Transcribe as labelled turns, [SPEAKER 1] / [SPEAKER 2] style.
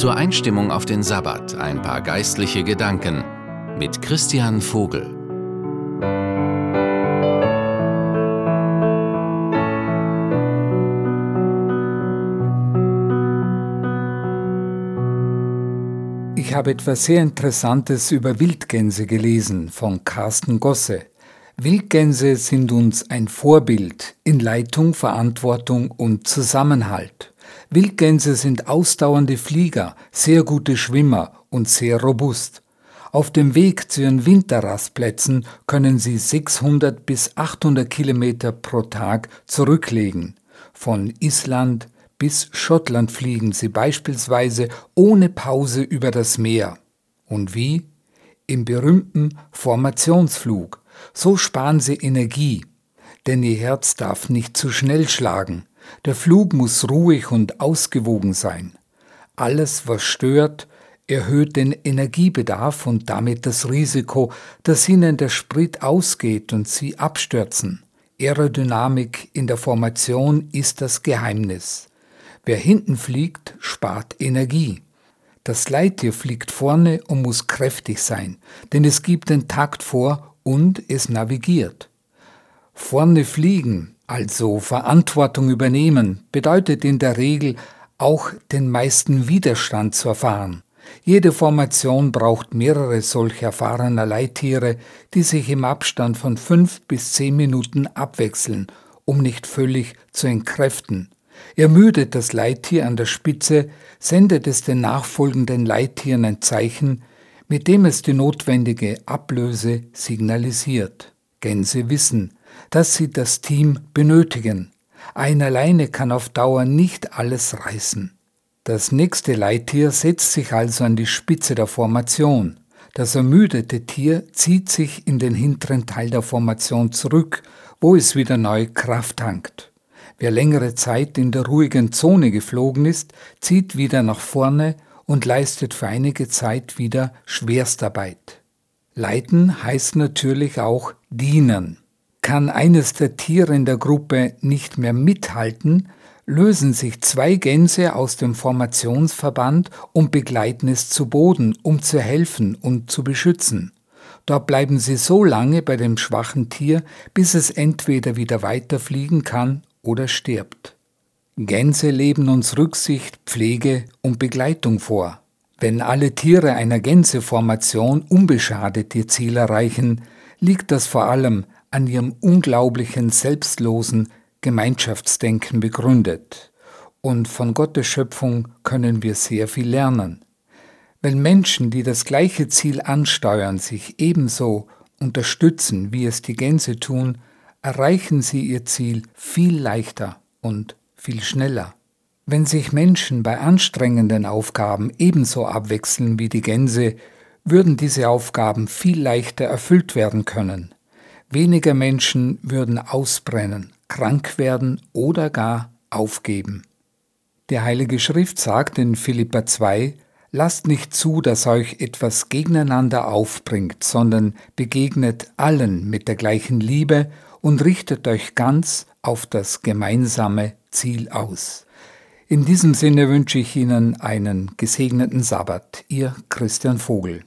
[SPEAKER 1] Zur Einstimmung auf den Sabbat ein paar geistliche Gedanken mit Christian Vogel.
[SPEAKER 2] Ich habe etwas sehr Interessantes über Wildgänse gelesen von Carsten Gosse. Wildgänse sind uns ein Vorbild in Leitung, Verantwortung und Zusammenhalt. Wildgänse sind ausdauernde Flieger, sehr gute Schwimmer und sehr robust. Auf dem Weg zu ihren Winterrastplätzen können sie 600 bis 800 Kilometer pro Tag zurücklegen. Von Island bis Schottland fliegen sie beispielsweise ohne Pause über das Meer. Und wie? Im berühmten Formationsflug. So sparen sie Energie, denn ihr Herz darf nicht zu schnell schlagen. Der Flug muss ruhig und ausgewogen sein. Alles, was stört, erhöht den Energiebedarf und damit das Risiko, dass ihnen der Sprit ausgeht und sie abstürzen. Aerodynamik in der Formation ist das Geheimnis. Wer hinten fliegt, spart Energie. Das Leittier fliegt vorne und muss kräftig sein, denn es gibt den Takt vor und es navigiert. Vorne fliegen, also Verantwortung übernehmen, bedeutet in der Regel auch den meisten Widerstand zu erfahren. Jede Formation braucht mehrere solch erfahrener Leittiere, die sich im Abstand von fünf bis zehn Minuten abwechseln, um nicht völlig zu entkräften. Ermüdet das Leittier an der Spitze, sendet es den nachfolgenden Leittieren ein Zeichen, mit dem es die notwendige Ablöse signalisiert. Gänse wissen, dass sie das Team benötigen. Ein alleine kann auf Dauer nicht alles reißen. Das nächste Leittier setzt sich also an die Spitze der Formation. Das ermüdete Tier zieht sich in den hinteren Teil der Formation zurück, wo es wieder neu Kraft tankt. Wer längere Zeit in der ruhigen Zone geflogen ist, zieht wieder nach vorne und leistet für einige Zeit wieder Schwerstarbeit. Leiten heißt natürlich auch dienen. Kann eines der Tiere in der Gruppe nicht mehr mithalten, lösen sich zwei Gänse aus dem Formationsverband und begleiten es zu Boden, um zu helfen und zu beschützen. Dort bleiben sie so lange bei dem schwachen Tier, bis es entweder wieder weiterfliegen kann oder stirbt. Gänse leben uns Rücksicht, Pflege und Begleitung vor. Wenn alle Tiere einer Gänseformation unbeschadet ihr Ziel erreichen, liegt das vor allem an ihrem unglaublichen selbstlosen Gemeinschaftsdenken begründet. Und von Gottes Schöpfung können wir sehr viel lernen. Wenn Menschen, die das gleiche Ziel ansteuern, sich ebenso unterstützen, wie es die Gänse tun, erreichen sie ihr Ziel viel leichter und viel schneller. Wenn sich Menschen bei anstrengenden Aufgaben ebenso abwechseln wie die Gänse, würden diese Aufgaben viel leichter erfüllt werden können. Weniger Menschen würden ausbrennen, krank werden oder gar aufgeben. Die Heilige Schrift sagt in Philippa 2, Lasst nicht zu, dass euch etwas gegeneinander aufbringt, sondern begegnet allen mit der gleichen Liebe und richtet euch ganz auf das gemeinsame Ziel aus. In diesem Sinne wünsche ich Ihnen einen gesegneten Sabbat. Ihr Christian Vogel.